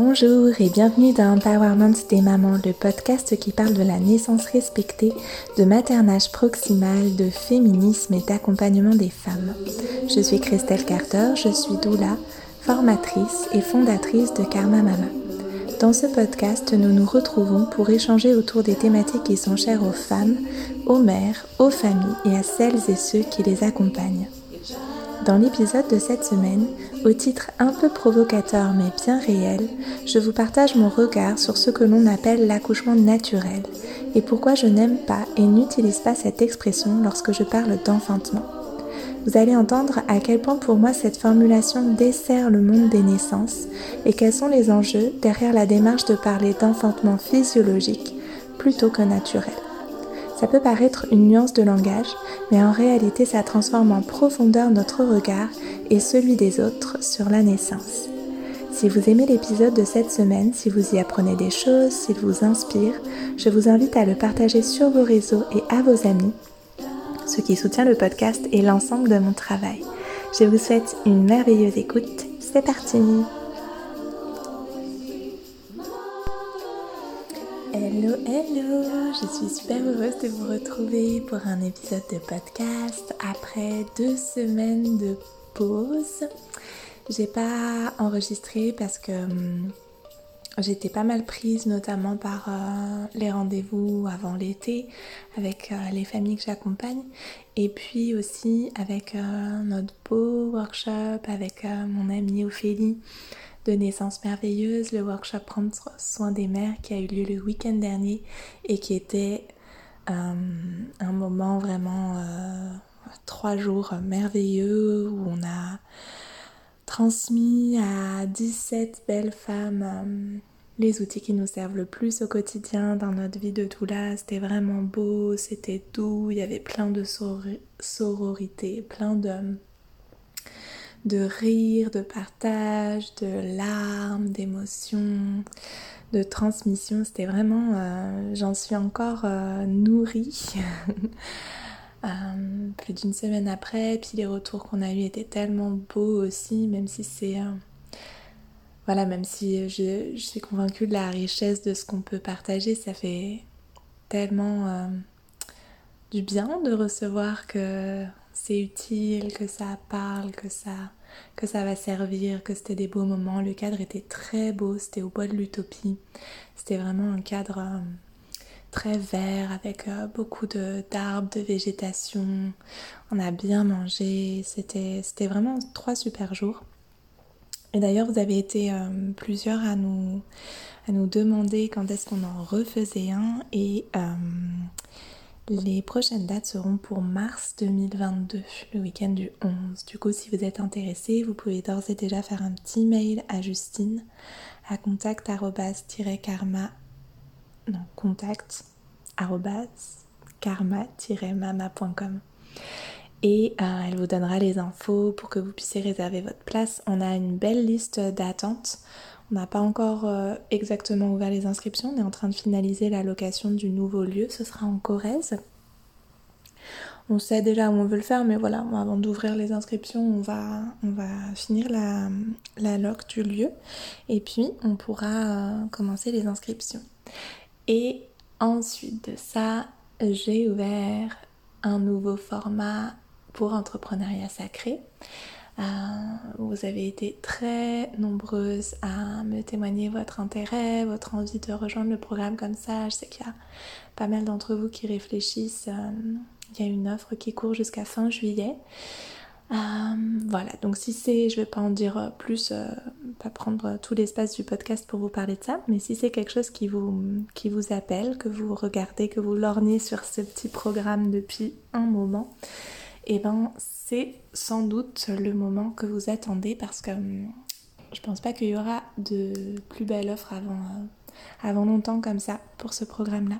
Bonjour et bienvenue dans Empowerment des mamans, le podcast qui parle de la naissance respectée, de maternage proximal, de féminisme et d'accompagnement des femmes. Je suis Christelle Carter, je suis doula, formatrice et fondatrice de Karma Mama. Dans ce podcast, nous nous retrouvons pour échanger autour des thématiques qui sont chères aux femmes, aux mères, aux familles et à celles et ceux qui les accompagnent. Dans l'épisode de cette semaine, au titre un peu provocateur mais bien réel, je vous partage mon regard sur ce que l'on appelle l'accouchement naturel et pourquoi je n'aime pas et n'utilise pas cette expression lorsque je parle d'enfantement. Vous allez entendre à quel point pour moi cette formulation dessert le monde des naissances et quels sont les enjeux derrière la démarche de parler d'enfantement physiologique plutôt que naturel. Ça peut paraître une nuance de langage, mais en réalité ça transforme en profondeur notre regard et celui des autres sur la naissance. Si vous aimez l'épisode de cette semaine, si vous y apprenez des choses, s'il vous inspire, je vous invite à le partager sur vos réseaux et à vos amis, ce qui soutient le podcast et l'ensemble de mon travail. Je vous souhaite une merveilleuse écoute. C'est parti Hello, hello Je suis super heureuse de vous retrouver pour un épisode de podcast après deux semaines de pause. J'ai pas enregistré parce que hum, j'étais pas mal prise notamment par euh, les rendez-vous avant l'été avec euh, les familles que j'accompagne et puis aussi avec euh, notre beau workshop avec mon amie Ophélie de Naissance Merveilleuse, le workshop Prendre soin des mères qui a eu lieu le week-end dernier et qui était euh, un moment vraiment euh, trois jours merveilleux où on a transmis à 17 belles femmes euh, les outils qui nous servent le plus au quotidien dans notre vie de doula. C'était vraiment beau, c'était doux, il y avait plein de sororité, plein de de rire, de partage, de larmes, d'émotions, de transmission. C'était vraiment, euh, j'en suis encore euh, nourrie. Euh, plus d'une semaine après, puis les retours qu'on a eus étaient tellement beaux aussi, même si c'est... voilà, même si je, je, suis convaincue de la richesse de ce qu'on peut partager, ça fait tellement du bien de recevoir que c'est utile, que ça parle, que ça, que ça va servir, que c'était des beaux moments. Le cadre était très beau, c'était au bois de l'utopie. C'était vraiment un cadre euh, très vert avec euh, beaucoup d'arbres, de, végétation. On a bien mangé, c'était vraiment trois super jours. Et d'ailleurs, vous avez été euh, plusieurs à nous, à nous demander quand est-ce qu'on en refaisait un. Les prochaines dates seront pour mars 2022, le week-end du 11. Du coup, si vous êtes intéressé, vous pouvez d'ores et déjà faire un petit mail à Justine à contact karma non contact karma-mama.com et euh, elle vous donnera les infos pour que vous puissiez réserver votre place. On a une belle liste d'attente. On n'a pas encore euh, exactement ouvert les inscriptions, on est en train de finaliser la location du nouveau lieu, ce sera en Corrèze. On sait déjà où on veut le faire, mais voilà, avant d'ouvrir les inscriptions, on va, finir la, la loc du lieu et puis on pourra euh, commencer les inscriptions. Et ensuite de ça, j'ai ouvert un nouveau format pour entrepreneuriat sacré. Euh, vous avez été très nombreuses à me témoigner votre intérêt, votre envie de rejoindre le programme comme ça. Je sais qu'il y a pas mal d'entre vous qui réfléchissent. Euh, il y a une offre qui court jusqu'à fin juillet. Euh, voilà, donc si c'est, je vais pas en dire plus, pas prendre tout l'espace du podcast pour vous parler de ça, mais si c'est quelque chose qui vous, qui vous appelle, que vous regardez, que vous lorgnez sur ce petit programme depuis un moment, et eh ben c'est sans doute le moment que vous attendez parce que hum, je pense pas qu'il y aura de plus belle offre avant, euh, longtemps comme ça pour ce programme-là.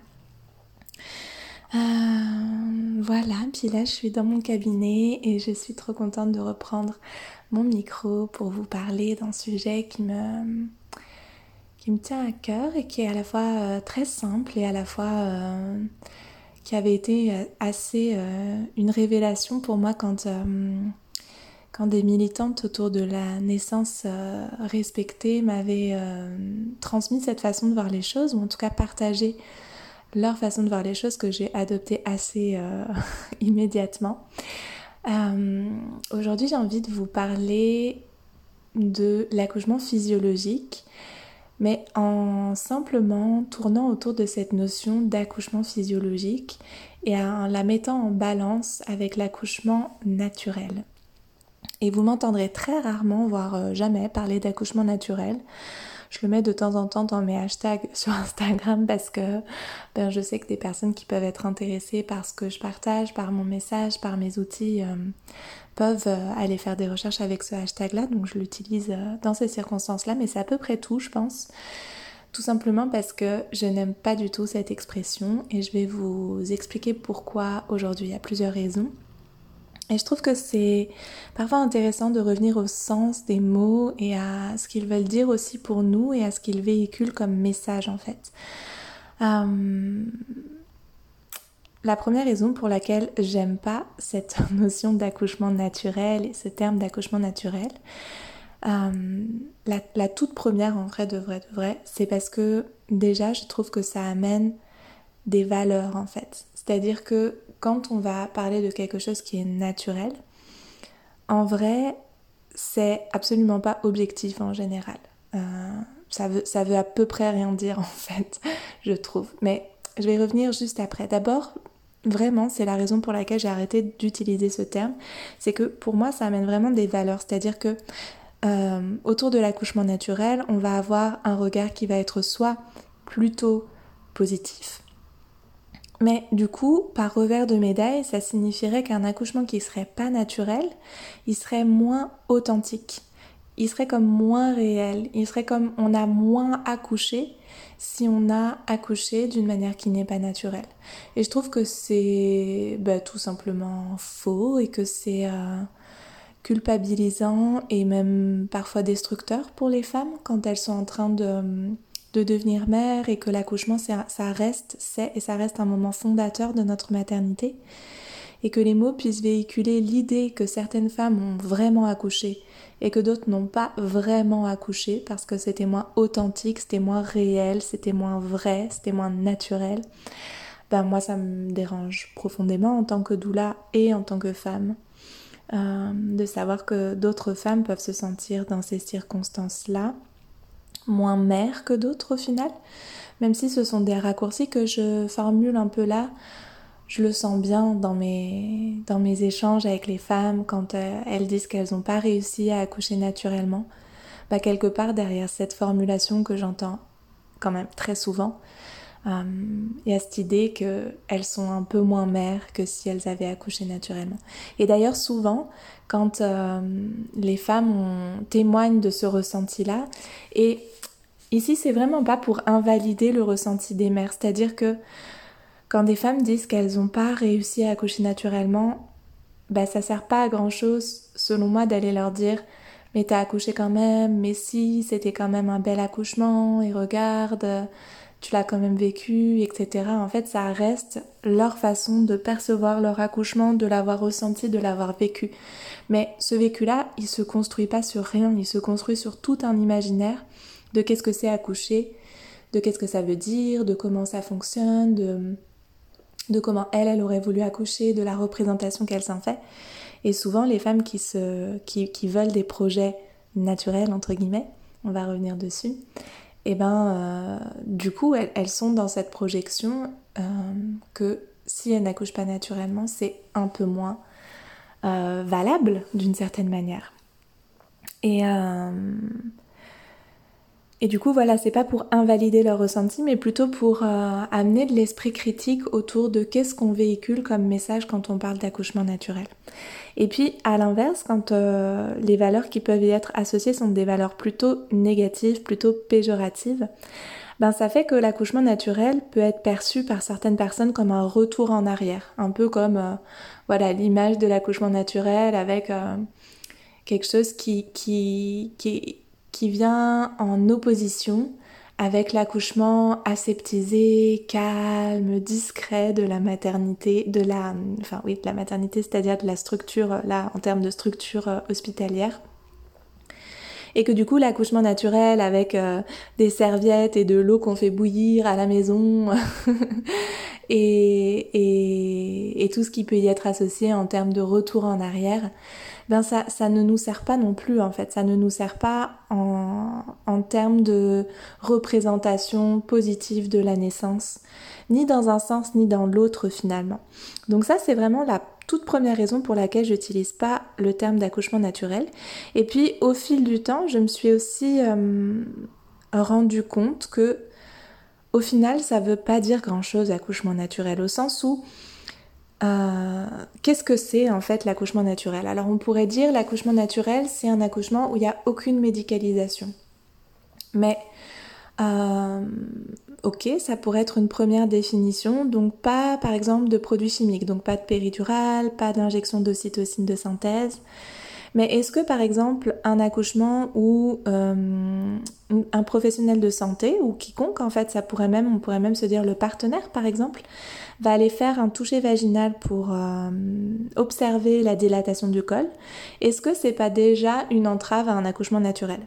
Euh, voilà, puis là je suis dans mon cabinet et je suis trop contente de reprendre mon micro pour vous parler d'un sujet qui me, qui me tient à cœur et qui est à la fois euh, très simple et à la fois qui avait été euh, assez euh, une révélation pour moi quand, euh, quand des militantes autour de la naissance respectée m'avaient transmis cette façon de voir les choses, ou en tout cas partagé leur façon de voir les choses que j'ai adopté assez immédiatement. Aujourd'hui, j'ai envie de vous parler de l'accouchement physiologique mais en simplement tournant autour de cette notion d'accouchement physiologique et en la mettant en balance avec l'accouchement naturel. Et vous m'entendrez très rarement, voire euh, jamais, parler d'accouchement naturel. Je le mets de temps en temps dans mes hashtags sur Instagram parce que ben, je sais que des personnes qui peuvent être intéressées par ce que je partage, par mon message, par mes outils, euh, peuvent euh, aller faire des recherches avec ce hashtag-là. Donc je l'utilise euh, dans ces circonstances-là, mais c'est à peu près tout, je pense. Tout simplement parce que je n'aime pas du tout cette expression et je vais vous expliquer pourquoi aujourd'hui. Il y a plusieurs raisons. Et je trouve que c'est parfois intéressant de revenir au sens des mots et à ce qu'ils veulent dire aussi pour nous et à ce qu'ils véhiculent comme message en fait. Euh, la première raison pour laquelle j'aime pas cette notion d'accouchement naturel et ce terme d'accouchement naturel, euh, la, toute première en vrai de vrai de vrai, c'est parce que déjà je trouve que ça amène des valeurs en fait. C'est-à-dire que quand on va parler de quelque chose qui est naturel, en vrai, c'est absolument pas objectif en général. Euh, ça, veut, ça veut à peu près rien dire en fait, je trouve. Mais je vais revenir juste après. D'abord, vraiment, c'est la raison pour laquelle j'ai arrêté d'utiliser ce terme. C'est que pour moi, ça amène vraiment des valeurs. C'est-à-dire que euh, autour de l'accouchement naturel, on va avoir un regard qui va être soit plutôt positif, mais du coup, par revers de médaille, ça signifierait qu'un accouchement qui serait pas naturel, il serait moins authentique. Il serait comme moins réel. Il serait comme on a moins accouché si on a accouché d'une manière qui n'est pas naturelle. Et je trouve que c'est bah, tout simplement faux et que c'est euh, culpabilisant et même parfois destructeur pour les femmes quand elles sont en train de de devenir mère et que l'accouchement, ça reste, c'est et ça reste un moment fondateur de notre maternité. Et que les mots puissent véhiculer l'idée que certaines femmes ont vraiment accouché et que d'autres n'ont pas vraiment accouché parce que c'était moins authentique, c'était moins réel, c'était moins vrai, c'était moins naturel. Ben moi ça me dérange profondément en tant que doula et en tant que femme. Euh, de savoir que d'autres femmes peuvent se sentir dans ces circonstances-là moins mère que d'autres au final. Même si ce sont des raccourcis que je formule un peu là, je le sens bien dans mes, dans mes échanges avec les femmes quand euh, elles disent qu'elles n'ont pas réussi à accoucher naturellement. Bah, quelque part derrière cette formulation que j'entends quand même très souvent, euh, il y a cette idée qu'elles sont un peu moins mères que si elles avaient accouché naturellement. Et d'ailleurs souvent, quand euh, les femmes témoignent de ce ressenti-là, et Ici, c'est vraiment pas pour invalider le ressenti des mères, c'est-à-dire que quand des femmes disent qu'elles n'ont pas réussi à accoucher naturellement, bah ça sert pas à grand chose, selon moi, d'aller leur dire mais t'as accouché quand même, mais si, c'était quand même un bel accouchement, et regarde, tu l'as quand même vécu, etc. En fait, ça reste leur façon de percevoir leur accouchement, de l'avoir ressenti, de l'avoir vécu. Mais ce vécu-là, il se construit pas sur rien, il se construit sur tout un imaginaire de qu'est-ce que c'est accoucher, de qu'est-ce que ça veut dire, de comment ça fonctionne, de, de comment elle, elle aurait voulu accoucher, de la représentation qu'elle s'en fait. Et souvent, les femmes qui, veulent des projets naturels, entre guillemets, on va revenir dessus, et eh ben, euh, du coup, elles, sont dans cette projection euh, que si elles n'accouchent pas naturellement, c'est un peu moins euh, valable d'une certaine manière. Et, et du coup, voilà, c'est pas pour invalider leur ressenti, mais plutôt pour euh, amener de l'esprit critique autour de qu'est-ce qu'on véhicule comme message quand on parle d'accouchement naturel. Et puis, à l'inverse, quand euh, les valeurs qui peuvent y être associées sont des valeurs plutôt négatives, plutôt péjoratives, ben ça fait que l'accouchement naturel peut être perçu par certaines personnes comme un retour en arrière, un peu comme euh, voilà l'image de l'accouchement naturel avec quelque chose qui, qui, qui qui vient en opposition avec l'accouchement aseptisé, calme, discret de la maternité, de la, enfin oui, de la maternité, c'est-à-dire de la structure, là, en termes de structure euh, hospitalière. Et que du coup l'accouchement naturel avec euh, des serviettes et de l'eau qu'on fait bouillir à la maison et, tout ce qui peut y être associé en termes de retour en arrière, ben ça, ça ne nous sert pas non plus en fait, ça ne nous sert pas en, en termes de représentation positive de la naissance, ni dans un sens ni dans l'autre finalement. Donc ça c'est vraiment la toute première raison pour laquelle j'utilise pas le terme d'accouchement naturel. Et puis au fil du temps, je me suis aussi euh, rendu compte que au final, ça veut pas dire grand chose accouchement naturel au sens où euh, qu'est-ce que c'est en fait l'accouchement naturel? Alors on pourrait dire l'accouchement naturel c'est un accouchement où il n'y a aucune médicalisation. Mais euh, ok, ça pourrait être une première définition, donc pas par exemple de produits chimiques, donc pas de péridurale, pas d'injection d'ocytocine de synthèse. Mais est-ce que par exemple un accouchement ou euh, un professionnel de santé ou quiconque en fait, ça pourrait même, on pourrait même se dire le partenaire par exemple, va aller faire un toucher vaginal pour euh, observer la dilatation du col, est-ce que c'est pas déjà une entrave à un accouchement naturel?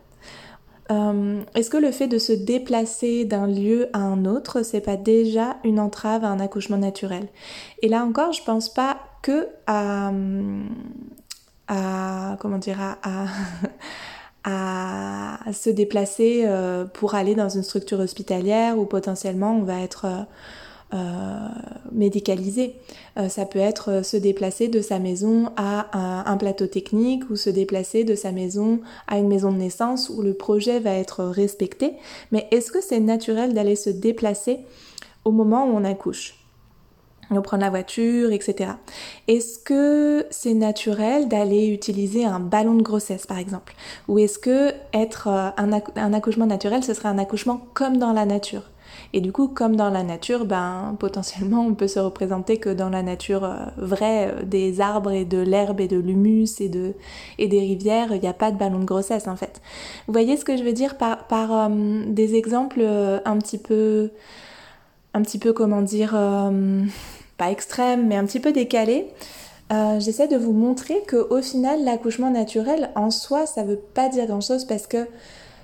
Euh, Est-ce que le fait de se déplacer d'un lieu à un autre, c'est pas déjà une entrave à un accouchement naturel? Et là encore, je pense pas que à, à comment dire à, se déplacer euh, pour aller dans une structure hospitalière où potentiellement on va être euh, médicalisé. Euh, ça peut être se déplacer de sa maison à un, plateau technique ou se déplacer de sa maison à une maison de naissance où le projet va être respecté. Mais est-ce que c'est naturel d'aller se déplacer au moment où on accouche? On prend la voiture, etc. Est-ce que c'est naturel d'aller utiliser un ballon de grossesse, par exemple? Ou est-ce que être un, accouchement naturel, ce serait un accouchement comme dans la nature? Et du coup, comme dans la nature, ben, potentiellement, on peut se représenter que dans la nature euh, vraie, euh, des arbres et de l'herbe et de l'humus et, de, des rivières, il n'y a pas de ballon de grossesse en fait. Vous voyez ce que je veux dire par, euh, des exemples un petit peu, un petit peu, comment dire, pas extrêmes, mais un petit peu décalés. J'essaie de vous montrer que au final, l'accouchement naturel en soi, ça veut pas dire grand chose parce que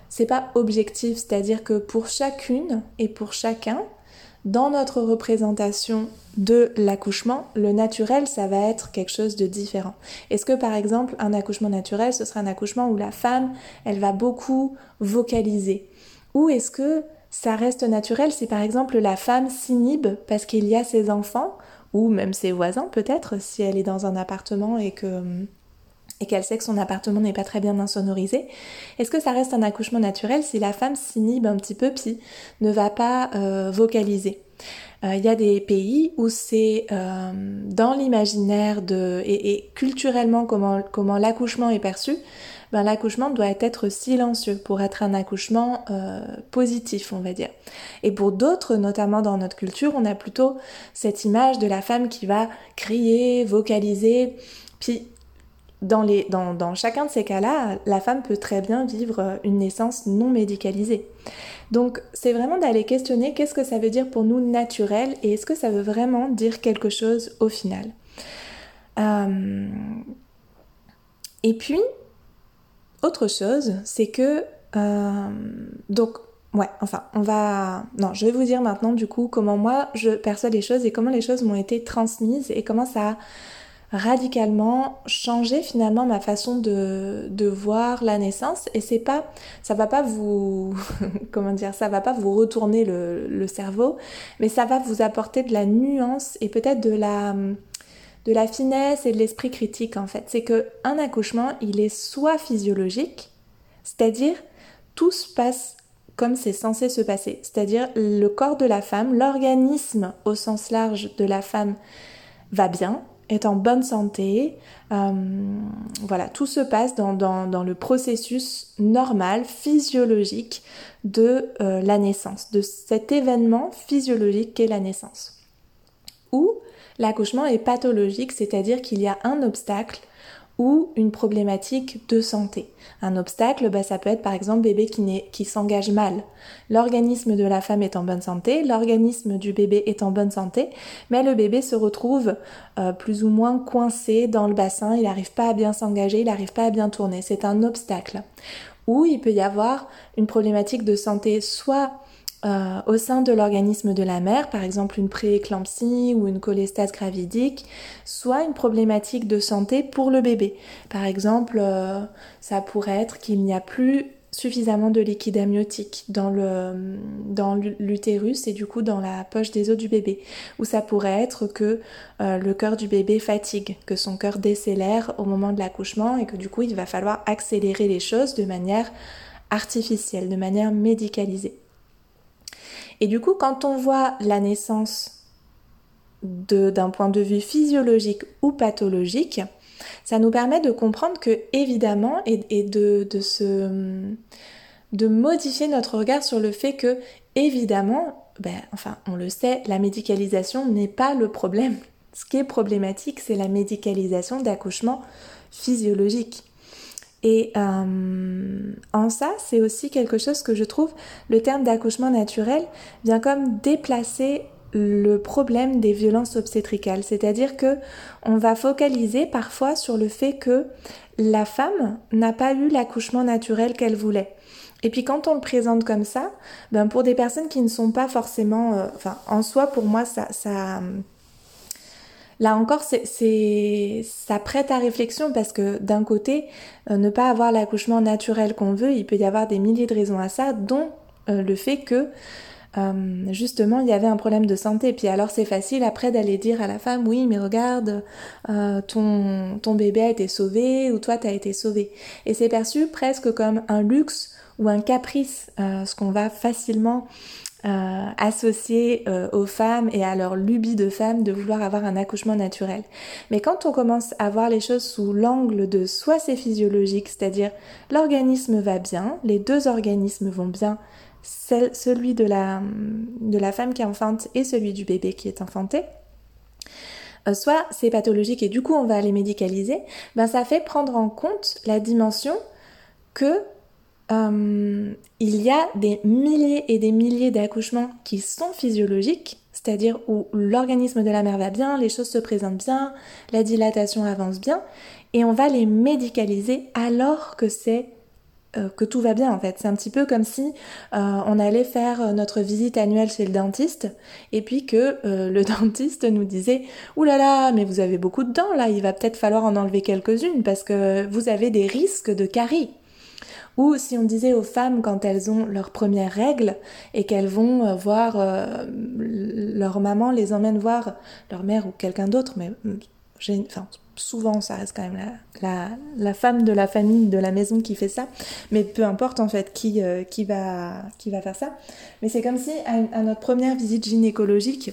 c'est pas objectif, c'est-à-dire que pour chacune et pour chacun, dans notre représentation de l'accouchement, le naturel, ça va être quelque chose de différent. Est-ce que par exemple, un accouchement naturel, ce sera un accouchement où la femme, elle va beaucoup vocaliser? Ou est-ce que ça reste naturel si par exemple la femme s'inhibe parce qu'il y a ses enfants, ou même ses voisins peut-être, si elle est dans un appartement et que et qu'elle sait que son appartement n'est pas très bien insonorisé, est-ce que ça reste un accouchement naturel si la femme s'inhibe un petit peu puis ne va pas euh, vocaliser? Euh, il y a des pays où c'est euh, dans l'imaginaire de et, culturellement comment, comment l'accouchement est perçu, ben, l'accouchement doit être silencieux pour être un accouchement positif, on va dire. Et pour d'autres, notamment dans notre culture, on a plutôt cette image de la femme qui va crier, vocaliser, puis dans, les, dans, dans, chacun de ces cas-là, la femme peut très bien vivre une naissance non médicalisée. Donc c'est vraiment d'aller questionner qu'est-ce que ça veut dire pour nous naturel et est-ce que ça veut vraiment dire quelque chose au final. Euh, et puis, autre chose, c'est que... Euh, donc, ouais, enfin, on va... Non, je vais vous dire maintenant du coup comment moi je perçois les choses et comment les choses m'ont été transmises et comment ça a radicalement changer finalement ma façon de, de voir la naissance. Et c'est pas ça va pas vous comment dire ça va pas vous retourner le, le, cerveau mais ça va vous apporter de la nuance et peut-être de la de la finesse et de l'esprit critique en fait c'est que un accouchement il est soit physiologique c'est-à-dire tout se passe comme c'est censé se passer c'est-à-dire le corps de la femme l'organisme au sens large de la femme va bien est en bonne santé. Euh, voilà, tout se passe dans, dans, le processus normal, physiologique de euh, la naissance, de cet événement physiologique qu'est la naissance. Ou l'accouchement est pathologique, c'est-à-dire qu'il y a un obstacle ou une problématique de santé. Un obstacle, bah, ça peut être par exemple bébé qui, qui s'engage mal. L'organisme de la femme est en bonne santé, l'organisme du bébé est en bonne santé, mais le bébé se retrouve euh, plus ou moins coincé dans le bassin, il n'arrive pas à bien s'engager, il n'arrive pas à bien tourner. C'est un obstacle. Ou il peut y avoir une problématique de santé soit euh, au sein de l'organisme de la mère, par exemple une prééclampsie ou une cholestase gravidique, soit une problématique de santé pour le bébé. Par exemple, euh, ça pourrait être qu'il n'y a plus suffisamment de liquide amniotique dans l'utérus et du coup dans la poche des os du bébé ou ça pourrait être que euh, le cœur du bébé fatigue que son cœur décélère au moment de l'accouchement et que du coup il va falloir accélérer les choses de manière artificielle de manière médicalisée et du coup, quand on voit la naissance d'un point de vue physiologique ou pathologique, ça nous permet de comprendre que, évidemment, et, de, de, de modifier notre regard sur le fait que, évidemment, ben, enfin, on le sait, la médicalisation n'est pas le problème. Ce qui est problématique, c'est la médicalisation d'accouchement physiologique. Et euh, en ça, c'est aussi quelque chose que je trouve, le terme d'accouchement naturel vient comme déplacer le problème des violences obstétricales, c'est-à-dire que on va focaliser parfois sur le fait que la femme n'a pas eu l'accouchement naturel qu'elle voulait. Et puis quand on le présente comme ça, ben pour des personnes qui ne sont pas forcément, euh, en soi pour moi ça, ça Là encore, c'est, ça prête à réflexion parce que d'un côté, euh, ne pas avoir l'accouchement naturel qu'on veut, il peut y avoir des milliers de raisons à ça, dont euh, le fait que euh, justement il y avait un problème de santé. Puis alors c'est facile après d'aller dire à la femme oui mais regarde ton, ton bébé a été sauvé ou toi t'as été sauvé. Et c'est perçu presque comme un luxe ou un caprice, ce qu'on va facilement euh, associés euh, aux femmes et à leur lubie de femmes de vouloir avoir un accouchement naturel. Mais quand on commence à voir les choses sous l'angle de soit c'est physiologique, c'est-à-dire l'organisme va bien, les deux organismes vont bien, celui de la, de la femme qui enceinte et celui du bébé qui est enfanté, euh, soit c'est pathologique et du coup on va les médicaliser, ben ça fait prendre en compte la dimension que euh, il y a des milliers et des milliers d'accouchements qui sont physiologiques, c'est-à-dire où l'organisme de la mère va bien, les choses se présentent bien, la dilatation avance bien, et on va les médicaliser alors que c'est euh, que tout va bien en fait. C'est un petit peu comme si euh, on allait faire notre visite annuelle chez le dentiste et puis que le dentiste nous disait Ouh là là, mais vous avez beaucoup de dents là, il va peut-être falloir en enlever quelques-unes parce que vous avez des risques de caries. Ou si on disait aux femmes quand elles ont leurs premières règles et qu'elles vont euh, voir euh, leur maman les emmène voir leur mère ou quelqu'un d'autre, mais mm, souvent ça reste quand même la, femme de la famille, de la maison qui fait ça, mais peu importe en fait qui, euh, qui, va, qui va faire ça. Mais c'est comme si à, notre première visite gynécologique,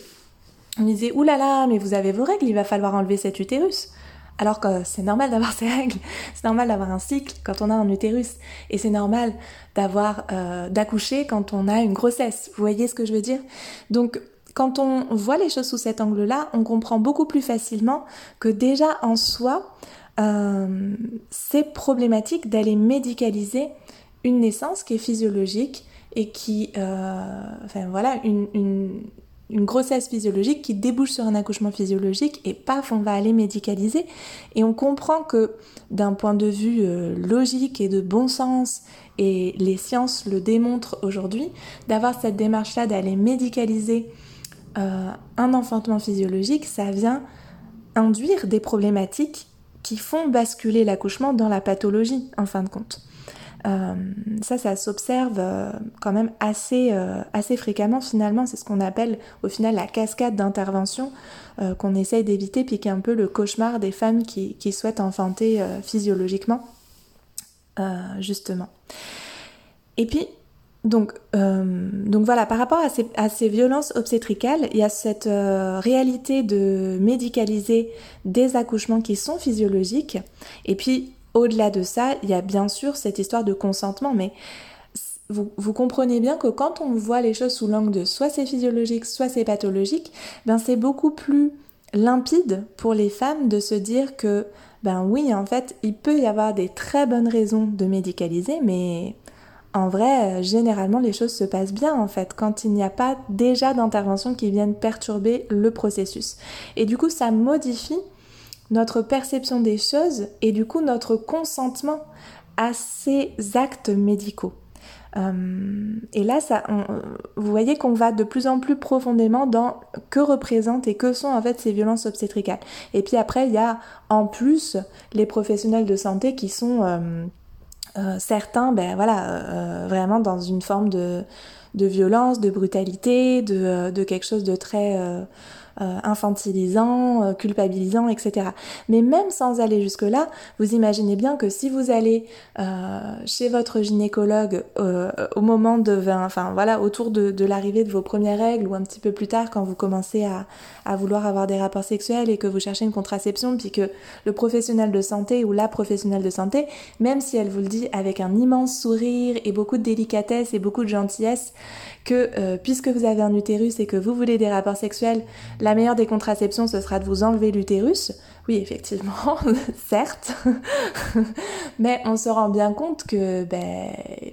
on disait Ouh là là, mais vous avez vos règles, il va falloir enlever cet utérus. Alors que c'est normal d'avoir ses règles, c'est normal d'avoir un cycle quand on a un utérus, et c'est normal d'avoir euh, d'accoucher quand on a une grossesse. Vous voyez ce que je veux dire? Donc quand on voit les choses sous cet angle-là, on comprend beaucoup plus facilement que déjà en soi, euh, c'est problématique d'aller médicaliser une naissance qui est physiologique et qui, euh, enfin voilà, une une grossesse physiologique qui débouche sur un accouchement physiologique et paf, on va aller médicaliser. Et on comprend que d'un point de vue euh, logique et de bon sens, et les sciences le démontrent aujourd'hui, d'avoir cette démarche-là d'aller médicaliser euh, un enfantement physiologique, ça vient induire des problématiques qui font basculer l'accouchement dans la pathologie en fin de compte. Euh, ça, ça s'observe euh, quand même assez, euh, assez fréquemment finalement. C'est ce qu'on appelle au final la cascade d'intervention qu'on essaye d'éviter, puis qui est un peu le cauchemar des femmes qui, qui souhaitent enfanter physiologiquement, justement. Et puis, donc, donc voilà, par rapport à ces, à ces, violences obstétricales, il y a cette réalité de médicaliser des accouchements qui sont physiologiques, et puis au-delà de ça, il y a bien sûr cette histoire de consentement, mais vous, comprenez bien que quand on voit les choses sous l'angle de soit c'est physiologique, soit c'est pathologique, ben c'est beaucoup plus limpide pour les femmes de se dire que ben oui, en fait, il peut y avoir des très bonnes raisons de médicaliser, mais en vrai, généralement, les choses se passent bien, en fait, quand il n'y a pas déjà d'intervention qui viennent perturber le processus. Et du coup, ça modifie notre perception des choses et du coup notre consentement à ces actes médicaux. Euh, et là, ça, vous voyez qu'on va de plus en plus profondément dans que représentent et que sont en fait ces violences obstétricales. Et puis après, il y a en plus les professionnels de santé qui sont euh, euh, certains, ben voilà, vraiment dans une forme de, de violence, de brutalité, de, de quelque chose de très euh, infantilisant, euh, culpabilisant, etc. Mais même sans aller jusque-là, vous imaginez bien que si vous allez euh, chez votre gynécologue au moment de, enfin voilà, autour de, l'arrivée de vos premières règles ou un petit peu plus tard quand vous commencez à, à vouloir avoir des rapports sexuels et que vous cherchez une contraception, puis que le professionnel de santé ou la professionnelle de santé, même si elle vous le dit avec un immense sourire et beaucoup de délicatesse et beaucoup de gentillesse, que euh, puisque vous avez un utérus et que vous voulez des rapports sexuels, la meilleure des contraceptions, ce sera de vous enlever l'utérus. Oui, effectivement, certes, mais on se rend bien compte que, ben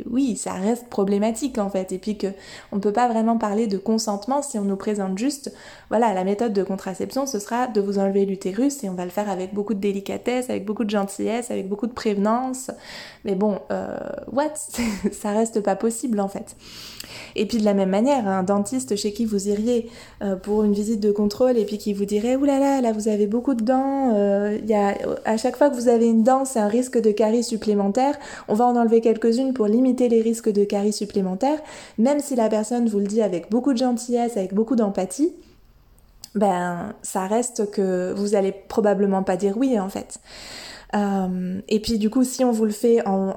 oui, ça reste problématique en fait, et puis que on ne peut pas vraiment parler de consentement si on nous présente juste, voilà, la méthode de contraception, ce sera de vous enlever l'utérus et on va le faire avec beaucoup de délicatesse, avec beaucoup de gentillesse, avec beaucoup de prévenance. Mais bon, euh, what? Ça reste pas possible en fait. Et puis de la même manière, un dentiste chez qui vous iriez euh, pour une visite de contrôle et puis qui vous dirait oulala, là là, vous avez beaucoup de dents, euh, y a, à chaque fois que vous avez une dent, c'est un risque de carie supplémentaire. On va en enlever quelques-unes pour limiter les risques de carie supplémentaires, même si la personne vous le dit avec beaucoup de gentillesse, avec beaucoup d'empathie. Ben, ça reste que vous allez probablement pas dire oui en fait. Euh, et puis du coup, si on vous le fait en,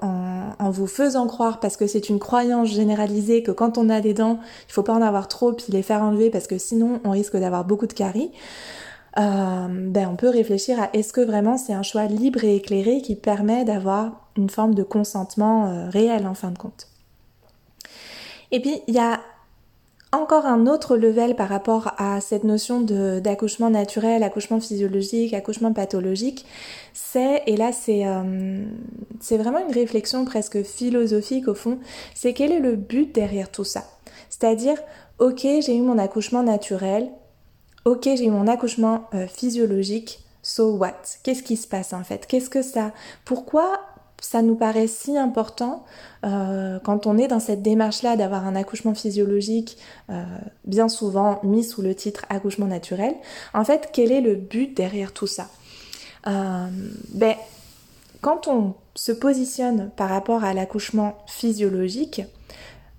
en, vous faisant croire, parce que c'est une croyance généralisée que quand on a des dents, il faut pas en avoir trop puis les faire enlever parce que sinon on risque d'avoir beaucoup de caries. Euh, ben on peut réfléchir à est-ce que vraiment c'est un choix libre et éclairé qui permet d'avoir une forme de consentement euh, réel en fin de compte. Et puis il y a encore un autre level par rapport à cette notion d'accouchement naturel, accouchement physiologique, accouchement pathologique, c'est, et là euh, c'est vraiment une réflexion presque philosophique au fond, c'est quel est le but derrière tout ça? C'est-à-dire, ok j'ai eu mon accouchement naturel, ok j'ai eu mon accouchement euh, physiologique, so what? Qu'est-ce qui se passe en fait? Qu'est-ce que ça? Pourquoi ça nous paraît si important euh, quand on est dans cette démarche-là d'avoir un accouchement physiologique, euh, bien souvent mis sous le titre accouchement naturel. En fait, quel est le but derrière tout ça? Euh, ben, Quand on se positionne par rapport à l'accouchement physiologique,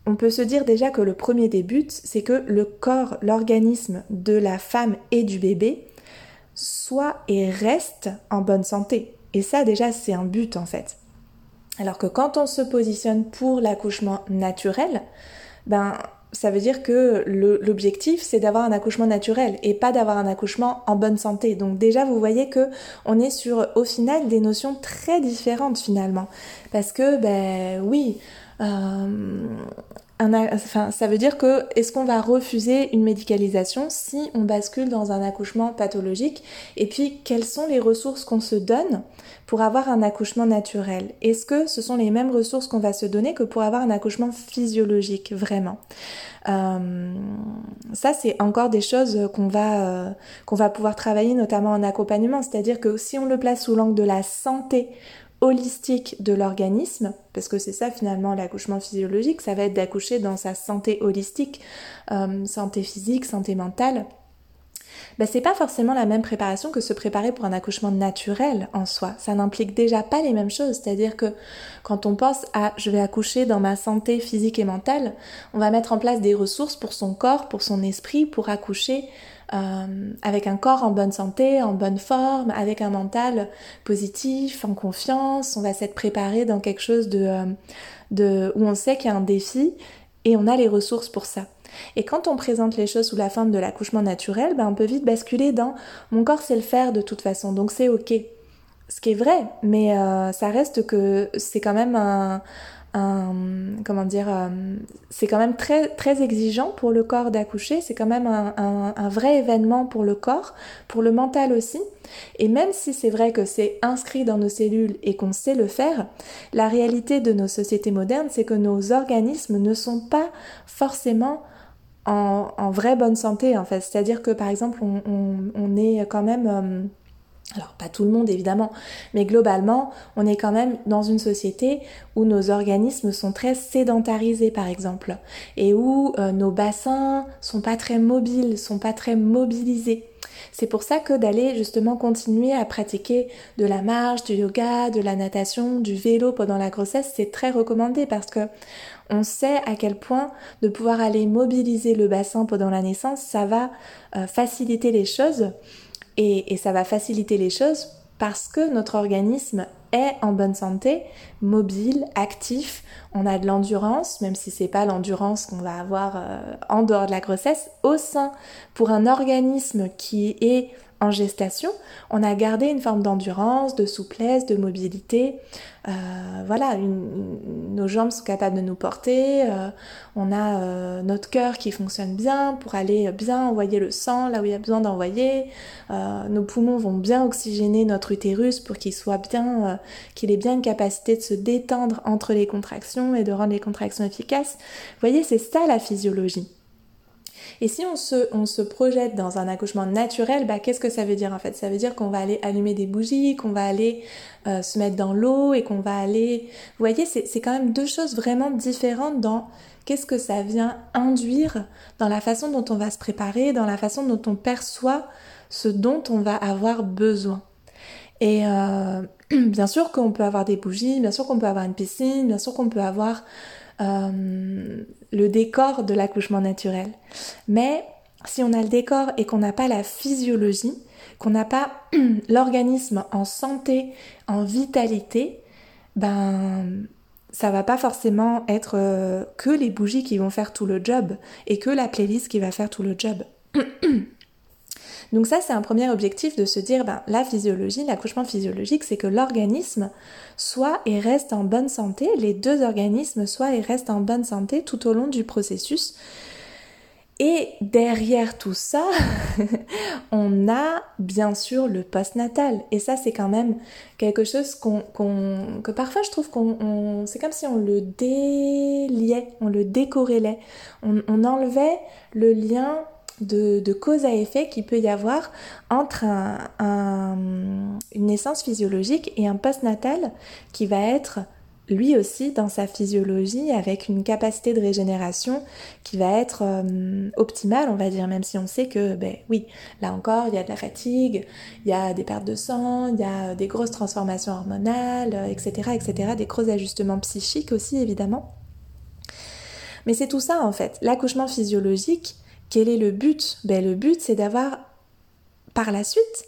on peut se dire déjà que le premier des buts, c'est que le corps, l'organisme de la femme et du bébé soit et reste en bonne santé. Et ça déjà, c'est un but en fait. Alors que quand on se positionne pour l'accouchement naturel, ben ça veut dire que l'objectif c'est d'avoir un accouchement naturel et pas d'avoir un accouchement en bonne santé. Donc déjà vous voyez que on est sur au final des notions très différentes finalement parce que ben oui euh, enfin, ça veut dire que est-ce qu'on va refuser une médicalisation si on bascule dans un accouchement pathologique? Et puis, quelles sont les ressources qu'on se donne pour avoir un accouchement naturel? Est-ce que ce sont les mêmes ressources qu'on va se donner que pour avoir un accouchement physiologique, vraiment? Euh, Ça, c'est encore des choses qu'on va, euh, qu'on va pouvoir travailler, notamment en accompagnement. C'est-à-dire que si on le place sous l'angle de la santé holistique de l'organisme, parce que c'est ça finalement l'accouchement physiologique, ça va être d'accoucher dans sa santé holistique, euh, santé physique, santé mentale. Ben, c'est pas forcément la même préparation que se préparer pour un accouchement naturel en soi. Ça n'implique déjà pas les mêmes choses. C'est-à-dire que quand on pense à je vais accoucher dans ma santé physique et mentale, on va mettre en place des ressources pour son corps, pour son esprit, pour accoucher euh, avec un corps en bonne santé, en bonne forme, avec un mental positif, en confiance. On va s'être préparé dans quelque chose de, euh, de où on sait qu'il y a un défi et on a les ressources pour ça. Et quand on présente les choses sous la forme de l'accouchement naturel, ben on peut vite basculer dans mon corps sait le faire de toute façon, donc c'est ok. Ce qui est vrai, mais euh, ça reste que c'est quand même un, comment dire, euh, c'est quand même très, très exigeant pour le corps d'accoucher, c'est quand même un, vrai événement pour le corps, pour le mental aussi. Et même si c'est vrai que c'est inscrit dans nos cellules et qu'on sait le faire, la réalité de nos sociétés modernes, c'est que nos organismes ne sont pas forcément en, vraie bonne santé en fait. C'est-à-dire que par exemple, on, est quand même... Euh, alors pas tout le monde évidemment, mais globalement, on est quand même dans une société où nos organismes sont très sédentarisés par exemple, et où euh, nos bassins sont pas très mobiles, sont pas très mobilisés. C'est pour ça que d'aller justement continuer à pratiquer de la marche, du yoga, de la natation, du vélo pendant la grossesse, c'est très recommandé parce que on sait à quel point de pouvoir aller mobiliser le bassin pendant la naissance, ça va euh, faciliter les choses et, ça va faciliter les choses parce que notre organisme est en bonne santé, mobile, actif, on a de l'endurance, même si c'est pas l'endurance qu'on va avoir euh, en dehors de la grossesse, au sein. Pour un organisme qui est en gestation, on a gardé une forme d'endurance, de souplesse, de mobilité. Euh, voilà, nos jambes sont capables de nous porter. Euh, on a euh, notre cœur qui fonctionne bien pour aller bien envoyer le sang là où il y a besoin d'envoyer. nos poumons vont bien oxygéner notre utérus pour qu'il soit bien, qu'il ait bien une capacité de se détendre entre les contractions et de rendre les contractions efficaces. Vous voyez, c'est ça la physiologie. Et si on se, projette dans un accouchement naturel, bah, qu'est-ce que ça veut dire en fait? Ça veut dire qu'on va aller allumer des bougies, qu'on va aller euh, se mettre dans l'eau et qu'on va aller... Vous voyez, c'est quand même deux choses vraiment différentes dans qu'est-ce que ça vient induire dans la façon dont on va se préparer, dans la façon dont on perçoit ce dont on va avoir besoin. Et euh, bien sûr qu'on peut avoir des bougies, bien sûr qu'on peut avoir une piscine, bien sûr qu'on peut avoir euh, le décor de l'accouchement naturel. Mais si on a le décor et qu'on n'a pas la physiologie, qu'on n'a pas l'organisme en santé, en vitalité, ben ça va pas forcément être euh, que les bougies qui vont faire tout le job et que la playlist qui va faire tout le job. Donc ça, c'est un premier objectif de se dire, ben, la physiologie, l'accouchement physiologique, c'est que l'organisme soit et reste en bonne santé, les deux organismes soient et restent en bonne santé tout au long du processus. Et derrière tout ça, on a bien sûr le postnatal. Et ça, c'est quand même quelque chose qu'on, que parfois je trouve qu'on... c'est comme si on le déliait, on le décorrélait. On, on enlevait le lien de, cause à effet qu'il peut y avoir entre une naissance physiologique et un postnatal qui va être lui aussi dans sa physiologie avec une capacité de régénération qui va être euh, optimale, on va dire, même si on sait que, ben oui, là encore, il y a de la fatigue, il y a des pertes de sang, il y a des grosses transformations hormonales, etc., etc., des gros ajustements psychiques aussi, évidemment. Mais c'est tout ça en fait. L'accouchement physiologique, quel est le but? Ben, Le but, c'est d'avoir par la suite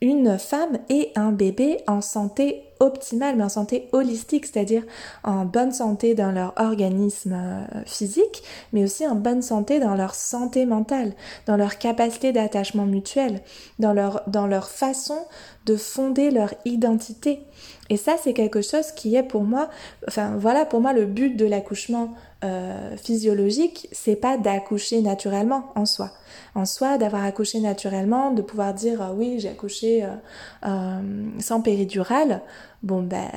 une femme et un bébé en santé optimale, mais en santé holistique, c'est-à-dire en bonne santé dans leur organisme euh, physique, mais aussi en bonne santé dans leur santé mentale, dans leur capacité d'attachement mutuel, dans leur, dans leur façon de fonder leur identité. Et ça, c'est quelque chose qui est pour moi, enfin voilà, pour moi, le but de l'accouchement euh, physiologique, c'est pas d'accoucher naturellement en soi. En soi, d'avoir accouché naturellement, de pouvoir dire ah oui, j'ai accouché euh, euh, sans péridurale, bon ben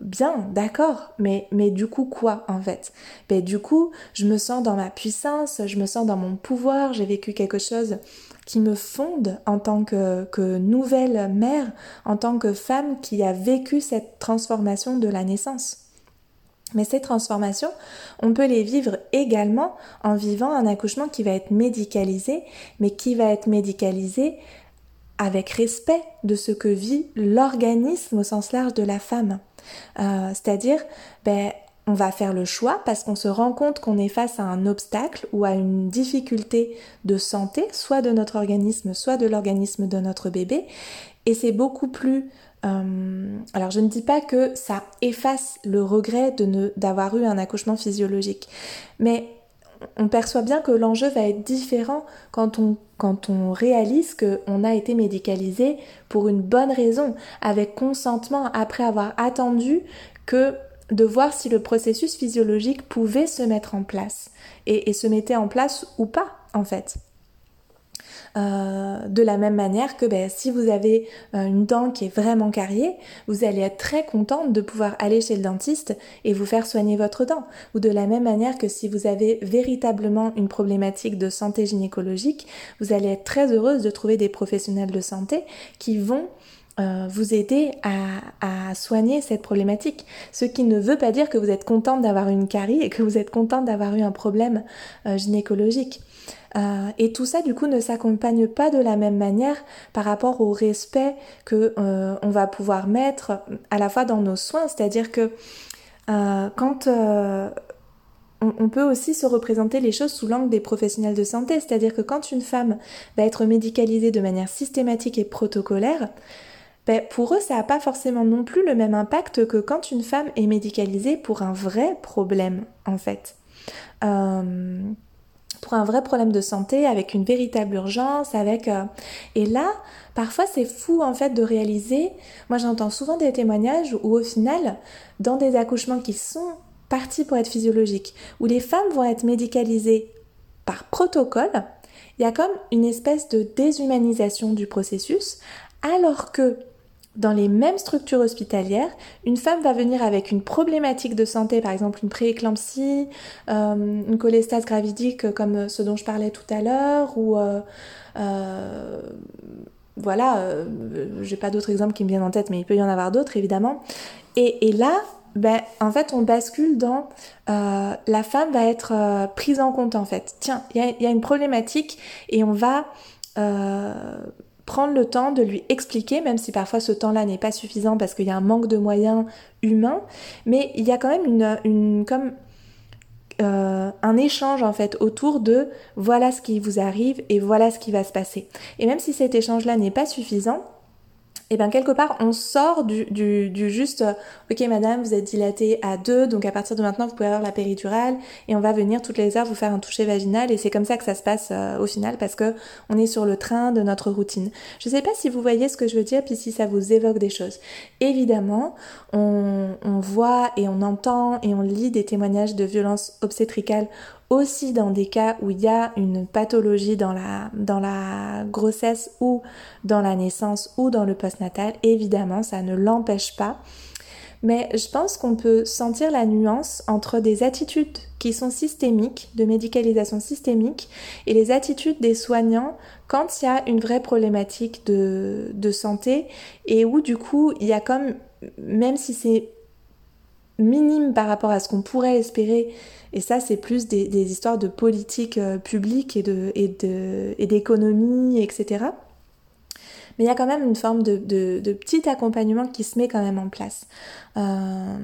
bien, d'accord, mais, du coup quoi en fait? Ben du coup, je me sens dans ma puissance, je me sens dans mon pouvoir, j'ai vécu quelque chose qui me fonde en tant que, que, nouvelle mère, en tant que femme qui a vécu cette transformation de la naissance. Mais ces transformations, on peut les vivre également en vivant un accouchement qui va être médicalisé, mais qui va être médicalisé avec respect de ce que vit l'organisme au sens large de la femme. Euh, c'est-à-dire, ben, on va faire le choix parce qu'on se rend compte qu'on est face à un obstacle ou à une difficulté de santé, soit de notre organisme, soit de l'organisme de notre bébé. Et c'est beaucoup plus euh, alors je ne dis pas que ça efface le regret de d'avoir eu un accouchement physiologique, mais on perçoit bien que l'enjeu va être différent quand on réalise qu'on a été médicalisé pour une bonne raison, avec consentement, après avoir attendu que de voir si le processus physiologique pouvait se mettre en place et, se mettait en place ou pas en fait. Euh, de la même manière que ben, si vous avez euh, une dent qui est vraiment carriée, vous allez être très contente de pouvoir aller chez le dentiste et vous faire soigner votre dent. Ou de la même manière que si vous avez véritablement une problématique de santé gynécologique, vous allez être très heureuse de trouver des professionnels de santé qui vont euh, vous aider à, soigner cette problématique. Ce qui ne veut pas dire que vous êtes contente d'avoir une carie et que vous êtes contente d'avoir eu un problème euh, gynécologique. Euh, et tout ça, du coup, ne s'accompagne pas de la même manière par rapport au respect que on va pouvoir mettre à la fois dans nos soins. C'est-à-dire que quand on, peut aussi se représenter les choses sous l'angle des professionnels de santé, c'est-à-dire que quand une femme va être médicalisée de manière systématique et protocolaire, ben, pour eux, ça n'a pas forcément non plus le même impact que quand une femme est médicalisée pour un vrai problème, en fait. Euh, pour un vrai problème de santé, avec une véritable urgence, avec... Euh, et là, parfois c'est fou en fait de réaliser, moi j'entends souvent des témoignages où au final, dans des accouchements qui sont partis pour être physiologiques, où les femmes vont être médicalisées par protocole, il y a comme une espèce de déshumanisation du processus, alors que dans les mêmes structures hospitalières, une femme va venir avec une problématique de santé, par exemple une prééclampsie, euh, une cholestase gravidique comme ce dont je parlais tout à l'heure, ou euh, euh, voilà, j'ai pas d'autres exemples qui me viennent en tête, mais il peut y en avoir d'autres évidemment. Et, là, ben, en fait, on bascule dans la femme va être prise en compte en fait. Tiens, il y, a une problématique et on va prendre le temps de lui expliquer, même si parfois ce temps-là n'est pas suffisant parce qu'il y a un manque de moyens humains, mais il y a quand même une, comme euh, un échange en fait autour de voilà ce qui vous arrive et voilà ce qui va se passer. Et même si cet échange-là n'est pas suffisant, et bien quelque part on sort du, du, juste euh, ok madame vous êtes dilatée à deux donc à partir de maintenant vous pouvez avoir la péridurale et on va venir toutes les heures vous faire un toucher vaginal et c'est comme ça que ça se passe euh, au final parce que on est sur le train de notre routine. Je sais pas si vous voyez ce que je veux dire puis si ça vous évoque des choses. Évidemment on, on voit et on entend et on lit des témoignages de violences obstétricales aussi dans des cas où il y a une pathologie dans la, dans la grossesse ou dans la naissance ou dans le postnatal, évidemment, ça ne l'empêche pas. Mais je pense qu'on peut sentir la nuance entre des attitudes qui sont systémiques, de médicalisation systémique, et les attitudes des soignants quand il y a une vraie problématique de, de santé et où du coup il y a comme, même si c'est minime par rapport à ce qu'on pourrait espérer. Et ça, c'est plus des, histoires de politique euh, publique et d'économie, et etc. Mais il y a quand même une forme de, petit accompagnement qui se met quand même en place. Euh,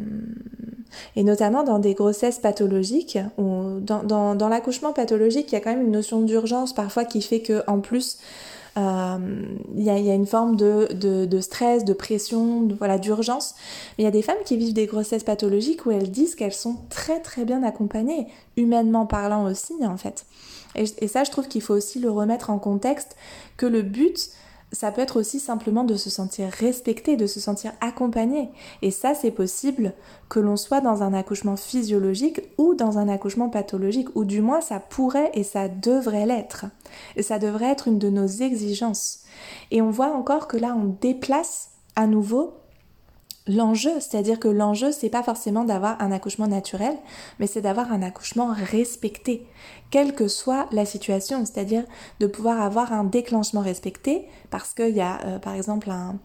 et notamment dans des grossesses pathologiques, ou dans, dans l'accouchement pathologique, il y a quand même une notion d'urgence parfois qui fait que en plus euh, il y, a, une forme de, stress, de pression, de, voilà, d'urgence. Mais il y a des femmes qui vivent des grossesses pathologiques où elles disent qu'elles sont très très bien accompagnées, humainement parlant aussi en fait. et ça, je trouve qu'il faut aussi le remettre en contexte, que le but, ça peut être aussi simplement de se sentir respecté, de se sentir accompagné. Et ça, c'est possible que l'on soit dans un accouchement physiologique ou dans un accouchement pathologique, ou du moins ça pourrait et ça devrait l'être. Et ça devrait être une de nos exigences. Et on voit encore que là, on déplace à nouveau l'enjeu, c'est-à-dire que l'enjeu c'est pas forcément d'avoir un accouchement naturel, mais c'est d'avoir un accouchement respecté, quelle que soit la situation, c'est-à-dire de pouvoir avoir un déclenchement respecté parce qu'il y a euh, par exemple un,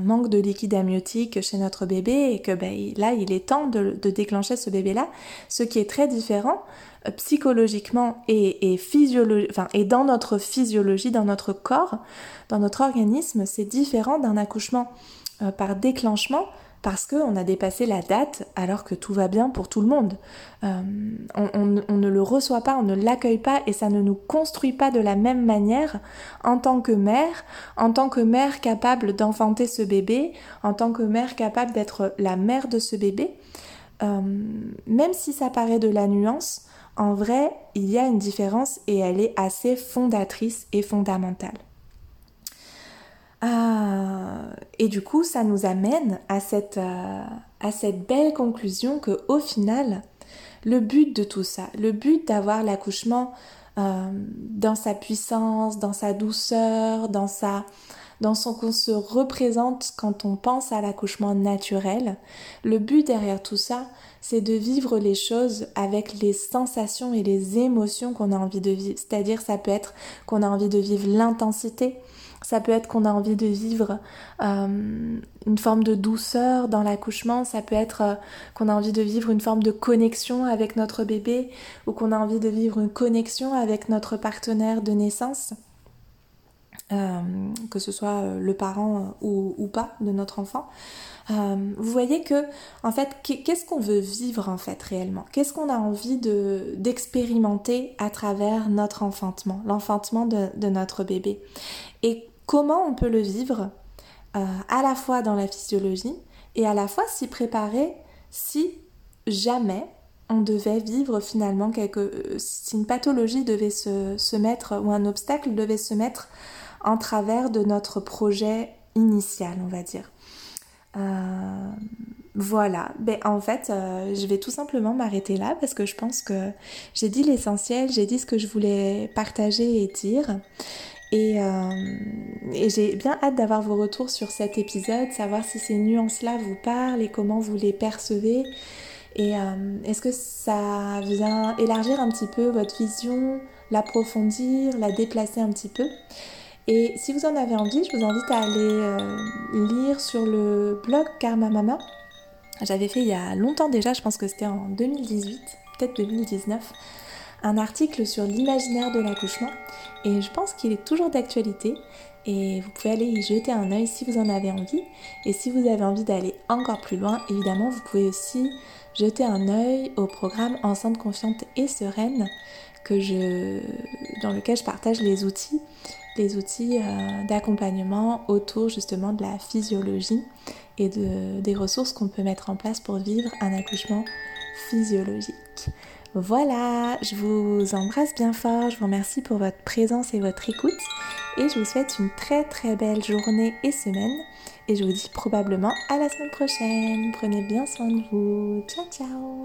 manque de liquide amniotique chez notre bébé et que ben, là il est temps de, déclencher ce bébé-là, ce qui est très différent euh, psychologiquement et, et, enfin, et dans notre physiologie, dans notre corps, dans notre organisme, c'est différent d'un accouchement euh, par déclenchement parce qu'on a dépassé la date alors que tout va bien pour tout le monde. Euh, on, ne le reçoit pas, on ne l'accueille pas et ça ne nous construit pas de la même manière en tant que mère, en tant que mère capable d'enfanter ce bébé, en tant que mère capable d'être la mère de ce bébé. Euh, même si ça paraît de la nuance, en vrai, il y a une différence et elle est assez fondatrice et fondamentale. Et du coup, ça nous amène à cette, à cette belle conclusion que au final, le but de tout ça, le but d'avoir l'accouchement dans sa puissance, dans sa douceur, dans sa dans son qu'on se représente quand on pense à l'accouchement naturel. Le but derrière tout ça, c'est de vivre les choses avec les sensations et les émotions qu'on a envie de vivre. C'est-à-dire, ça peut être qu'on a envie de vivre l'intensité, ça peut être qu'on a envie de vivre euh, une forme de douceur dans l'accouchement, ça peut être euh, qu'on a envie de vivre une forme de connexion avec notre bébé ou qu'on a envie de vivre une connexion avec notre partenaire de naissance. Euh, que ce soit le parent ou, pas de notre enfant. Vous voyez que, en fait, qu'est-ce qu'on veut vivre en fait réellement? Qu'est-ce qu'on a envie de, d'expérimenter à travers notre enfantement, l'enfantement de, de, notre bébé? Et comment on peut le vivre à la fois dans la physiologie et à la fois s'y préparer si jamais on devait vivre finalement quelque... si une pathologie devait se, mettre ou un obstacle devait se mettre en travers de notre projet initial, on va dire. Euh, voilà, ben, en fait, euh, je vais tout simplement m'arrêter là parce que je pense que j'ai dit l'essentiel, j'ai dit ce que je voulais partager et dire. Et, euh, et j'ai bien hâte d'avoir vos retours sur cet épisode, savoir si ces nuances-là vous parlent et comment vous les percevez. Et est-ce que ça vient élargir un petit peu votre vision, l'approfondir, la déplacer un petit peu? Et si vous en avez envie, je vous invite à aller euh, lire sur le blog Karma Mama. J'avais fait il y a longtemps déjà, je pense que c'était en 2018, peut-être 2019, un article sur l'imaginaire de l'accouchement. Et je pense qu'il est toujours d'actualité. Et vous pouvez aller y jeter un œil si vous en avez envie. Et si vous avez envie d'aller encore plus loin, évidemment, vous pouvez aussi jeter un œil au programme Enceinte confiante et sereine que je, dans lequel je partage les outils les outils euh, d'accompagnement autour justement de la physiologie et de, des ressources qu'on peut mettre en place pour vivre un accouchement physiologique. Voilà, je vous embrasse bien fort, je vous remercie pour votre présence et votre écoute et je vous souhaite une très très belle journée et semaine et je vous dis probablement à la semaine prochaine. Prenez bien soin de vous. Ciao ciao